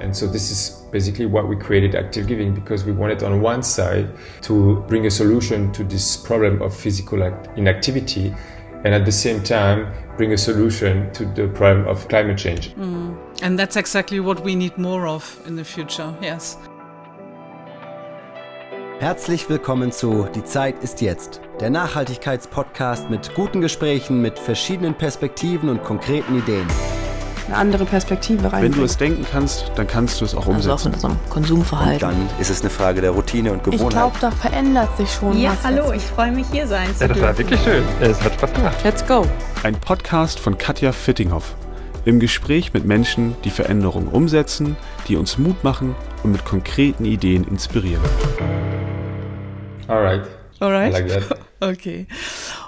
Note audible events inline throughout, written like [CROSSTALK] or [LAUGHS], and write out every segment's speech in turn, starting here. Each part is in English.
And so this is basically what we created Active Giving because we wanted on one side to bring a solution to this problem of physical inactivity and at the same time bring a solution to the problem of climate change. Mm. And that's exactly what we need more of in the future, yes. Herzlich willkommen zu Die Zeit ist jetzt, der Nachhaltigkeitspodcast mit guten Gesprächen, mit verschiedenen Perspektiven und konkreten Ideen. Eine andere Perspektive rein. Wenn du es denken kannst, dann kannst du es auch umsetzen. Also auch in unserem Konsumverhalten. Und dann ist es eine Frage der Routine und Gewohnheit. Ich glaube, da verändert sich schon ja, was. Ja, hallo, ich freue mich hier sein zu Ja, das war wirklich schön. Es hat Spaß gemacht. Let's go. Ein Podcast von Katja Fittinghoff. Im Gespräch mit Menschen, die Veränderungen umsetzen, die uns Mut machen und mit konkreten Ideen inspirieren. All right. All right. I like that. [LAUGHS] okay.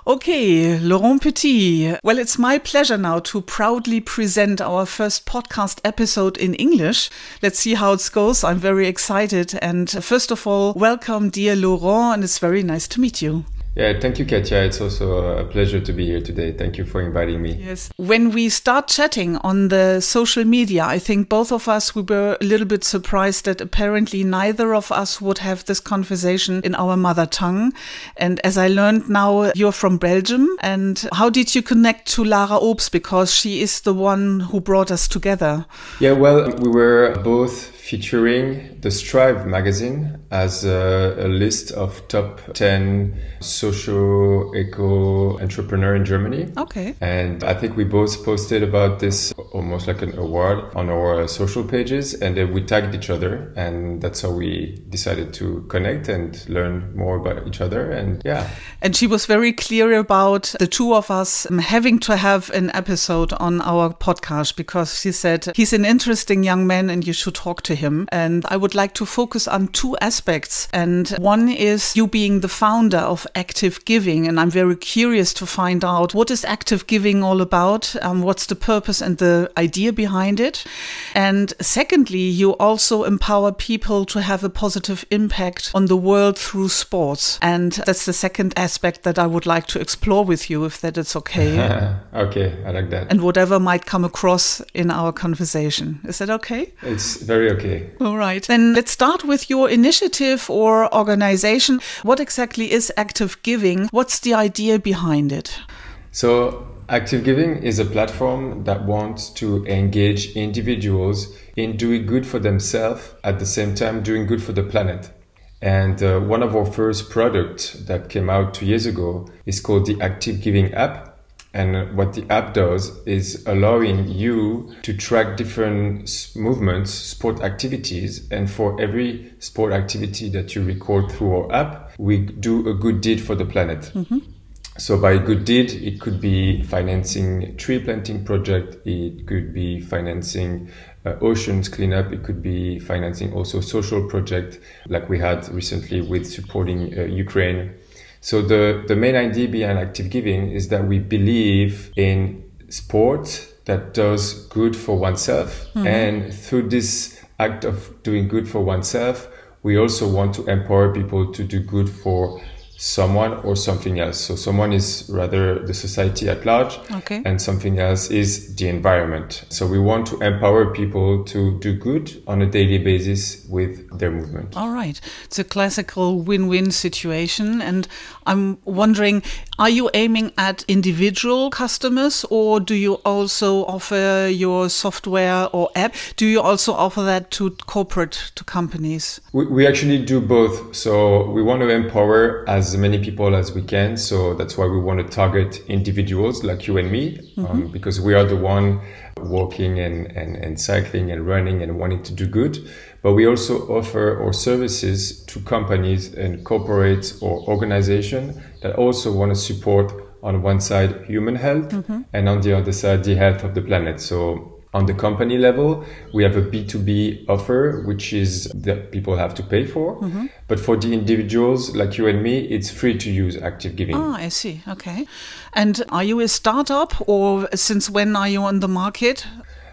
Okay, Laurent Petit. Well, it's my pleasure now to proudly present our first podcast episode in English. Let's see how it goes. I'm very excited. And first of all, welcome, dear Laurent, and it's very nice to meet you. Yeah, thank you, Katja. It's also a pleasure to be here today. Thank you for inviting me. Yes. When we start chatting on the social media, I think both of us we were a little bit surprised that apparently neither of us would have this conversation in our mother tongue. And as I learned now, you're from Belgium. And how did you connect to Lara Obst? Because she is the one who brought us together. Yeah, well, we were both featuring the Strive magazine as a, a list of top 10 social eco entrepreneur in Germany. Okay. And I think we both posted about this almost like an award on our social pages and then we tagged each other and that's how we decided to connect and learn more about each other and yeah. And she was very clear about the two of us having to have an episode on our podcast because she said he's an interesting young man and you should talk to him. And I would like to focus on two aspects. And one is you being the founder of Active Giving. And I'm very curious to find out what is Active Giving all about? Um, what's the purpose and the idea behind it? And secondly, you also empower people to have a positive impact on the world through sports. And that's the second aspect that I would like to explore with you, if that is okay. [LAUGHS] okay, I like that. And whatever might come across in our conversation. Is that okay? It's very okay. All right. Then let's start with your initiative or organization. What exactly is Active Giving? What's the idea behind it? So, Active Giving is a platform that wants to engage individuals in doing good for themselves at the same time doing good for the planet. And uh, one of our first products that came out two years ago is called the Active Giving app. And what the app does is allowing you to track different movements, sport activities. And for every sport activity that you record through our app, we do a good deed for the planet. Mm-hmm. So by good deed, it could be financing tree planting project. It could be financing uh, oceans cleanup. It could be financing also social project like we had recently with supporting uh, Ukraine so the, the main idea behind active giving is that we believe in sport that does good for oneself. Mm-hmm. And through this act of doing good for oneself, we also want to empower people to do good for someone or something else. So someone is rather the society at large okay. and something else is the environment. So we want to empower people to do good on a daily basis with their movement. All right. It's a classical win-win situation and I'm wondering are you aiming at individual customers or do you also offer your software or app? Do you also offer that to corporate to companies? We, we actually do both. So we want to empower as many people as we can. So that's why we want to target individuals like you and me, um, mm-hmm. um, because we are the one walking and, and, and cycling and running and wanting to do good. But we also offer our services to companies and corporates or organizations that also want to support on one side human health mm-hmm. and on the other side the health of the planet. So on the company level, we have a B2B offer, which is that people have to pay for. Mm-hmm. But for the individuals like you and me, it's free to use Active Giving. Ah, I see. Okay. And are you a startup or since when are you on the market?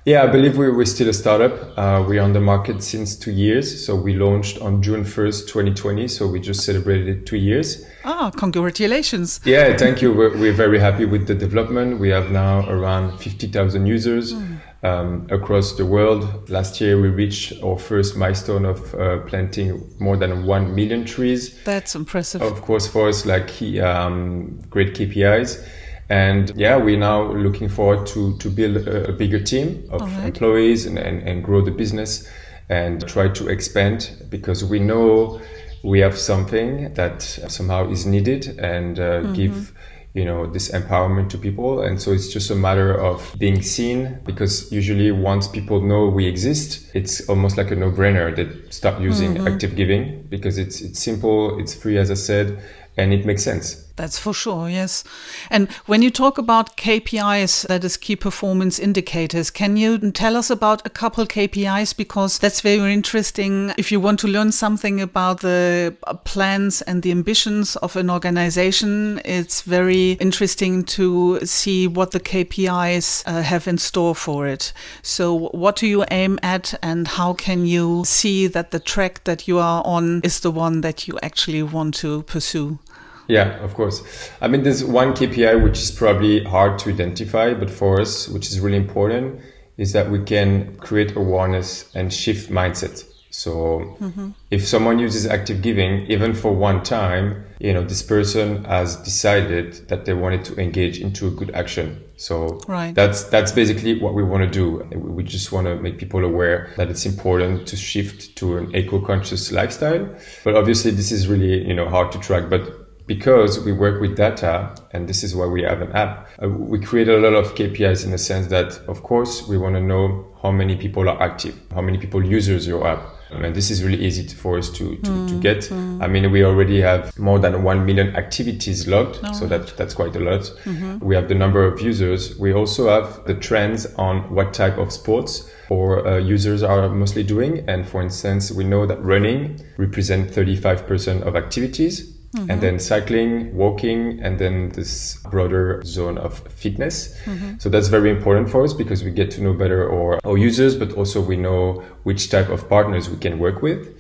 Yeah, I believe we're, we're still a startup. Uh, we're on the market since two years. So we launched on June 1st, 2020. So we just celebrated two years. Ah, congratulations. Yeah, thank you. We're, we're very happy with the development. We have now around 50,000 users. Mm. um, across the world. Last year, we reached our first milestone of uh, planting more than 1 million trees. That's impressive. Of course, for us, like um, great KPIs. And yeah, we're now looking forward to, to build a, a bigger team of right. employees and, and, and grow the business and try to expand because we know we have something that somehow is needed and uh, mm-hmm. give you know this empowerment to people and so it's just a matter of being seen because usually once people know we exist it's almost like a no-brainer that start using mm-hmm. active giving because it's it's simple it's free as i said and it makes sense that's for sure, yes. And when you talk about KPIs, that is key performance indicators, can you tell us about a couple KPIs? Because that's very interesting. If you want to learn something about the plans and the ambitions of an organization, it's very interesting to see what the KPIs uh, have in store for it. So, what do you aim at, and how can you see that the track that you are on is the one that you actually want to pursue? Yeah, of course. I mean, there's one KPI which is probably hard to identify, but for us, which is really important, is that we can create awareness and shift mindset. So mm-hmm. if someone uses active giving, even for one time, you know, this person has decided that they wanted to engage into a good action. So right. that's that's basically what we want to do. We just want to make people aware that it's important to shift to an eco-conscious lifestyle. But obviously, this is really you know hard to track. But because we work with data, and this is why we have an app, uh, we create a lot of KPIs in the sense that, of course, we want to know how many people are active, how many people users your app. And this is really easy to, for us to, to, mm, to get. Mm. I mean, we already have more than 1 million activities logged. Oh, so that, that's quite a lot. Mm-hmm. We have the number of users. We also have the trends on what type of sports or uh, users are mostly doing. And for instance, we know that running represents 35% of activities Mm-hmm. and then cycling, walking, and then this broader zone of fitness. Mm-hmm. So that's very important for us because we get to know better our, our users, but also we know which type of partners we can work with.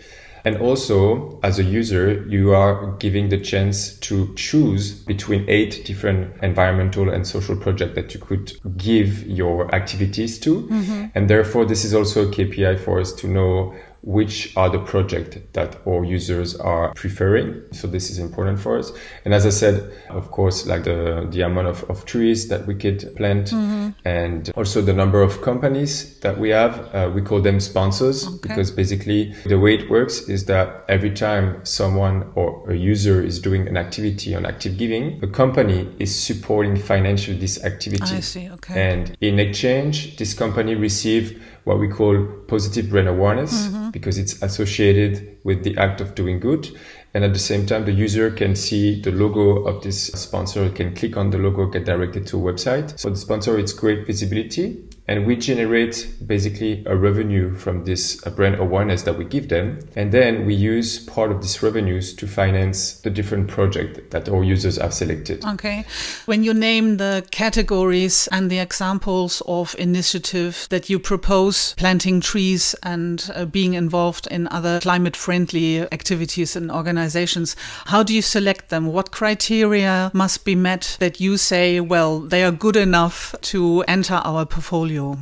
And also, as a user, you are giving the chance to choose between eight different environmental and social projects that you could give your activities to. Mm-hmm. And therefore, this is also a KPI for us to know which are the project that our users are preferring. So this is important for us. And as I said, of course, like the, the amount of, of trees that we could plant mm-hmm. and also the number of companies that we have. Uh, we call them sponsors okay. because basically the way it works is that every time someone or a user is doing an activity on active giving, a company is supporting financially this activity. I see. Okay. And in exchange, this company receive what we call positive brand awareness mm-hmm. because it's associated with the act of doing good. And at the same time, the user can see the logo of this sponsor, can click on the logo, get directed to a website. So the sponsor, it's great visibility and we generate basically a revenue from this brand awareness that we give them. And then we use part of these revenues to finance the different project that our users have selected. Okay. When you name the categories and the examples of initiative that you propose planting trees and uh, being involved in other climate friendly activities and organizations how do you select them? What criteria must be met that you say well they are good enough to enter our portfolio you?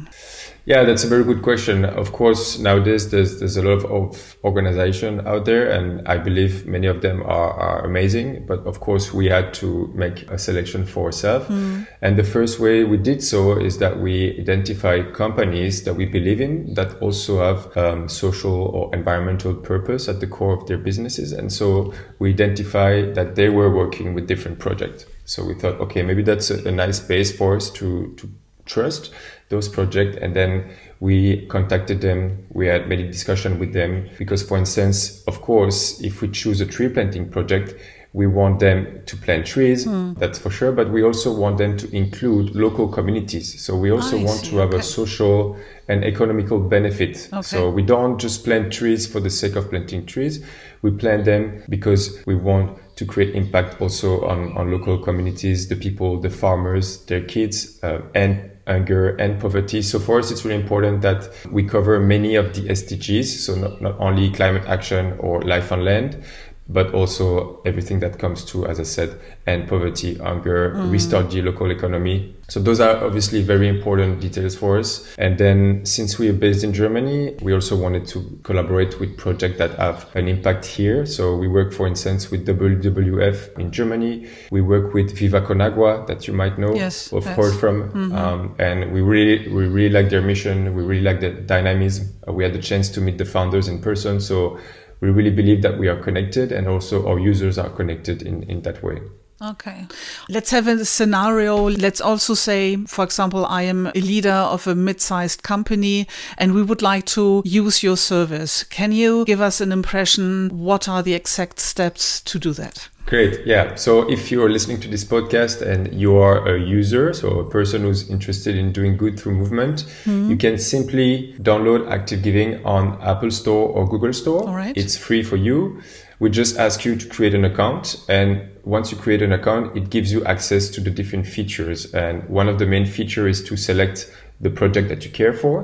Yeah, that's a very good question. Of course, nowadays there's there's a lot of, organization out there, and I believe many of them are, are amazing. But of course, we had to make a selection for ourselves. Mm. And the first way we did so is that we identify companies that we believe in that also have um, social or environmental purpose at the core of their businesses. And so we identify that they were working with different projects. So we thought, okay, maybe that's a, a nice base for us to to trust those projects and then we contacted them we had many discussion with them because for instance of course if we choose a tree planting project we want them to plant trees mm. that's for sure but we also want them to include local communities so we also I want see. to have okay. a social and economical benefit okay. so we don't just plant trees for the sake of planting trees we plant them because we want to create impact also on, on local communities the people the farmers their kids uh, and hunger and poverty. So for us, it's really important that we cover many of the SDGs. So not, not only climate action or life on land, but also everything that comes to, as I said, end poverty, hunger, restart the local economy. So those are obviously very important details for us. And then since we are based in Germany, we also wanted to collaborate with projects that have an impact here. So we work, for instance, with WWF in Germany. We work with Viva con Agua that you might know Yes, or yes. heard from. Um, and we really, we really like their mission. We really like the dynamism. Uh, we had the chance to meet the founders in person. So we really believe that we are connected and also our users are connected in, in that way. Okay. Let's have a scenario. Let's also say, for example, I am a leader of a mid-sized company and we would like to use your service. Can you give us an impression? What are the exact steps to do that? Great. Yeah. So if you're listening to this podcast and you are a user, so a person who's interested in doing good through movement, hmm. you can simply download Active Giving on Apple Store or Google Store. All right. It's free for you. We just ask you to create an account. And once you create an account, it gives you access to the different features. And one of the main features is to select the project that you care for.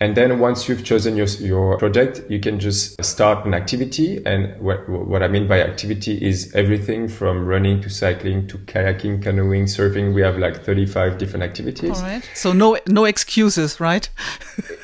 And then once you've chosen your, your project, you can just start an activity. And what, what I mean by activity is everything from running to cycling to kayaking, canoeing, surfing. We have like 35 different activities. All right. So no, no excuses, right? [LAUGHS]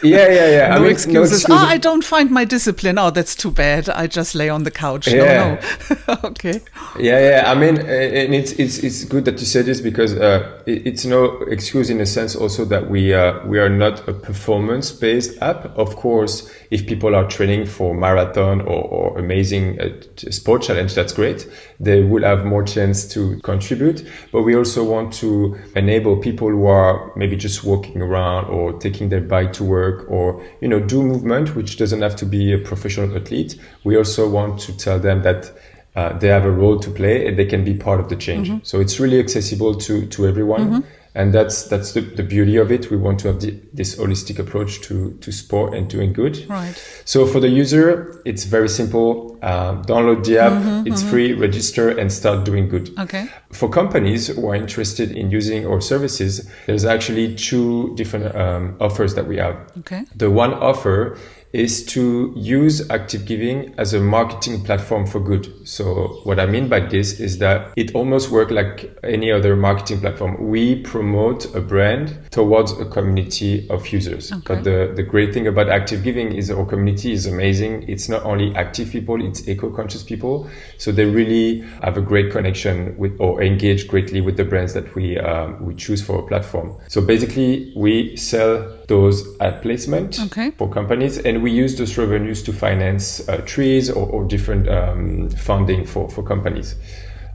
Yeah, yeah, yeah. [LAUGHS] no, I mean, excuses. excuses. Ah, I don't find my discipline. Oh, that's too bad. I just lay on the couch. Yeah. No, no. [LAUGHS] okay. Yeah, yeah. I mean, and it's it's it's good that you said this because uh, it, it's no excuse in a sense also that we uh, we are not a performance based app. Of course, if people are training for marathon or, or amazing uh, sport challenge, that's great. They will have more chance to contribute. But we also want to enable people who are maybe just walking around or taking their bike to work or you know do movement, which doesn't have to be a professional athlete. We also want to tell them that uh, they have a role to play and they can be part of the change. So it's really accessible to to everyone, and that's that's the, the beauty of it. We want to have the, this holistic approach to to sport and doing good. Right. So for the user, it's very simple. Uh, download the app. it's free. Register and start doing good. Okay. For companies who are interested in using our services, there's actually two different um, offers that we have. Okay. The one offer is to use Active Giving as a marketing platform for good. So what I mean by this is that it almost works like any other marketing platform. We promote a brand towards a community of users. But the, the great thing about Active Giving is our community is amazing. It's not only active people, it's eco-conscious people. So they really have a great connection with or engage greatly with the brands that we um, we choose for our platform. So basically we sell those ad placement Okay. for companies and we use those revenues to finance uh, trees or, or different um, funding for, for companies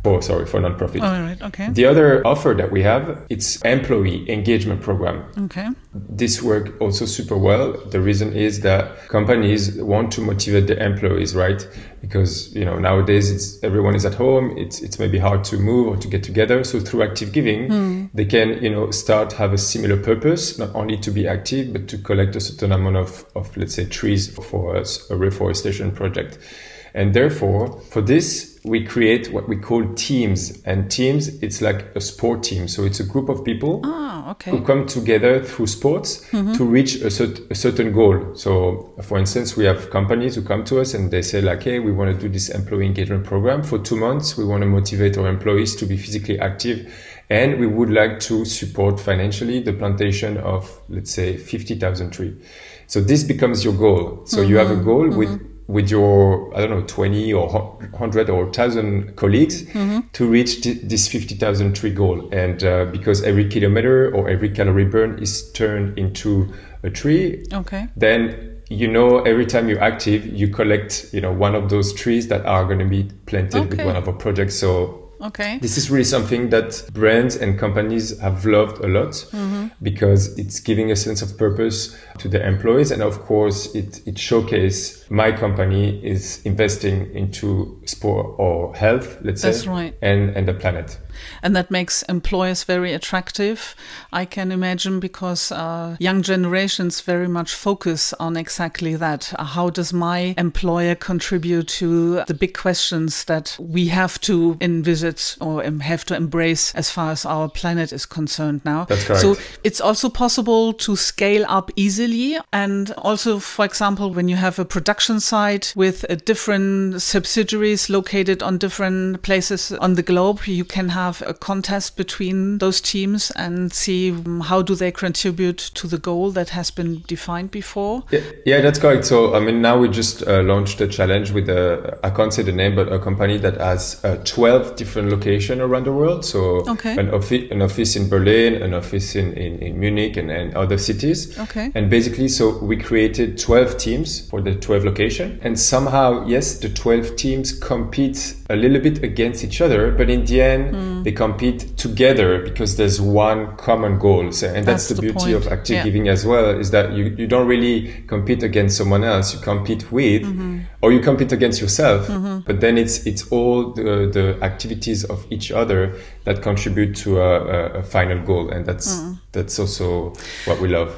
for sorry for nonprofit All right. Okay. the other offer that we have it's employee engagement program Okay. this work also super well the reason is that companies want to motivate the employees right because you know nowadays it's everyone is at home it's it's maybe hard to move or to get together so through active giving hmm. they can you know start have a similar purpose not only to be active but to collect a certain amount of, of let's say trees for a reforestation project and therefore for this we create what we call teams and teams it's like a sport team so it's a group of people Ah, okay. who come together through sports mm-hmm. to reach a, cert- a certain goal. So, for instance, we have companies who come to us and they say, like, hey, we want to do this employee engagement program for two months. We want to motivate our employees to be physically active. And we would like to support financially the plantation of, let's say, 50,000 trees. So this becomes your goal. So you have a mm-hmm. goal with mm-hmm. With your I don't know 20 or 100 or 1000 colleagues to reach th- this 50,000 tree goal and uh, because every kilometer or every calorie burn is turned into a tree Okay. then you know every time you're active you collect you know one of those trees that are going to be planted with one of our projects so Okay. this is really something that brands and companies have loved a lot because it's giving a sense of purpose to the employees. And of course, it, it showcases my company is investing into sport or health, let's That's say, right. and, and the planet. and that makes employers very attractive. I can imagine because uh, young generations very much focus on exactly that. Uh, How does my employer contribute to the big questions that we have to envisage or have to embrace as far as our planet is concerned now? That's correct. So It's also possible to scale up easily. And also, for example, when you have a production site with uh, different subsidiaries located on different places on the globe, you can have a contest between those teams and see um, how do they contribute to the goal that has been defined before. Yeah, yeah that's correct. So, I mean, now we just uh, launched a challenge with a, I can't say the name, but a company that has uh, 12 different locations around the world. So, Okay. an, offi- an office in Berlin, an office in, in, in Munich, and, and other cities. Okay. And basically, so we created 12 teams for the 12 location. And somehow, yes, the 12 teams compete a little bit against each other, but in the end, Hmm. they compete together because there's one common goal. So, and that's, That's the, the beauty point. of active Yeah. giving as well, is that you, you don't really compete against someone else. You compete with, Mm-hmm. or you compete against yourself. But then it's, it's all the, the activities of each other that contribute to a, a, a final goal. And that's, Mm-hmm. that's also what we love.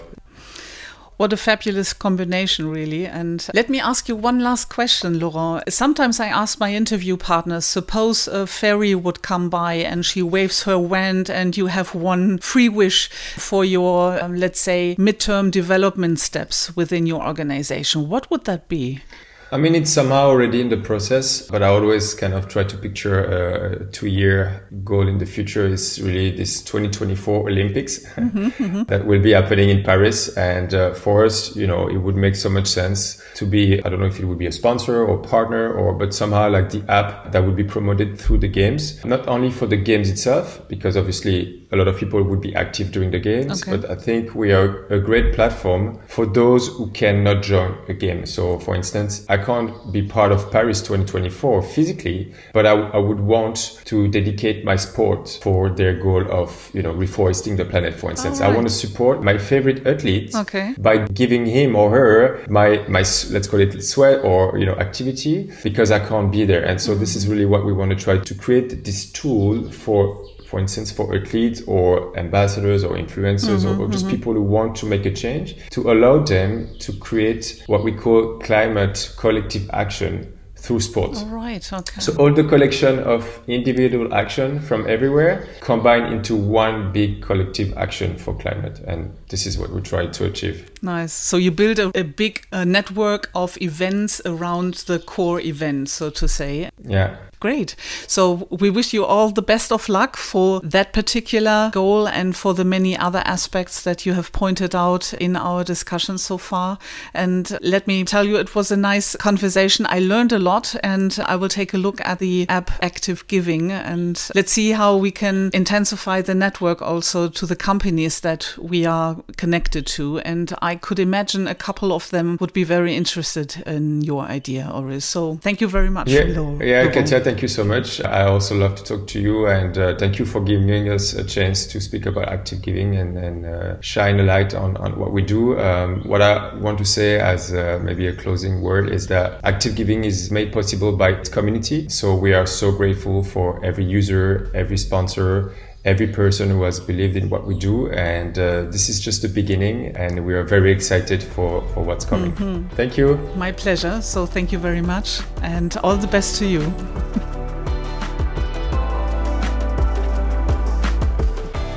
What a fabulous combination, really. And let me ask you one last question, Laurent. Sometimes I ask my interview partners suppose a fairy would come by and she waves her wand, and you have one free wish for your, um, let's say, midterm development steps within your organization. What would that be? I mean, it's somehow already in the process, but I always kind of try to picture uh, a two year goal in the future is really this 2024 Olympics [LAUGHS] mm-hmm, mm-hmm. that will be happening in Paris. And uh, for us, you know, it would make so much sense to be, I don't know if it would be a sponsor or partner or, but somehow like the app that would be promoted through the games, not only for the games itself, because obviously a lot of people would be active during the games, Okay. but I think we are a great platform for those who cannot join a game. So, for instance, I can't be part of Paris 2024 physically, but I, I would want to dedicate my sport for their goal of, you know, reforesting the planet, for instance. I want to support my favorite athlete Okay. by giving him or her my, my, let's call it sweat or, you know, activity because I can't be there. And so this is really what we want to try to create this tool for for instance, for athletes or ambassadors or influencers or, or just people who want to make a change, to allow them to create what we call climate collective action through sports. All right. Okay. So all the collection of individual action from everywhere combined into one big collective action for climate. And this is what we try to achieve. Nice. So you build a, a big uh, network of events around the core event, so to say. Yeah. Great. So we wish you all the best of luck for that particular goal and for the many other aspects that you have pointed out in our discussion so far. And let me tell you, it was a nice conversation. I learned a lot and I will take a look at the app Active Giving and let's see how we can intensify the network also to the companies that we are connected to. And I could imagine a couple of them would be very interested in your idea, Oris. So thank you very much. Yeah, yeah, thank you so much. I also love to talk to you, and uh, thank you for giving us a chance to speak about active giving and, and uh, shine a light on, on what we do. Um, what I want to say as uh, maybe a closing word is that active giving is made possible by its community. So we are so grateful for every user, every sponsor, every person who has believed in what we do. And uh, this is just the beginning, and we are very excited for, for what's coming. Thank you. My pleasure. So thank you very much and all the best to you. [LAUGHS]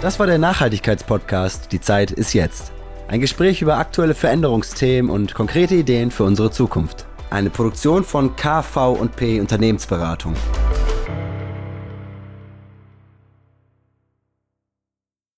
Das war der Nachhaltigkeitspodcast Die Zeit ist jetzt. Ein Gespräch über aktuelle Veränderungsthemen und konkrete Ideen für unsere Zukunft. Eine Produktion von KV&P Unternehmensberatung.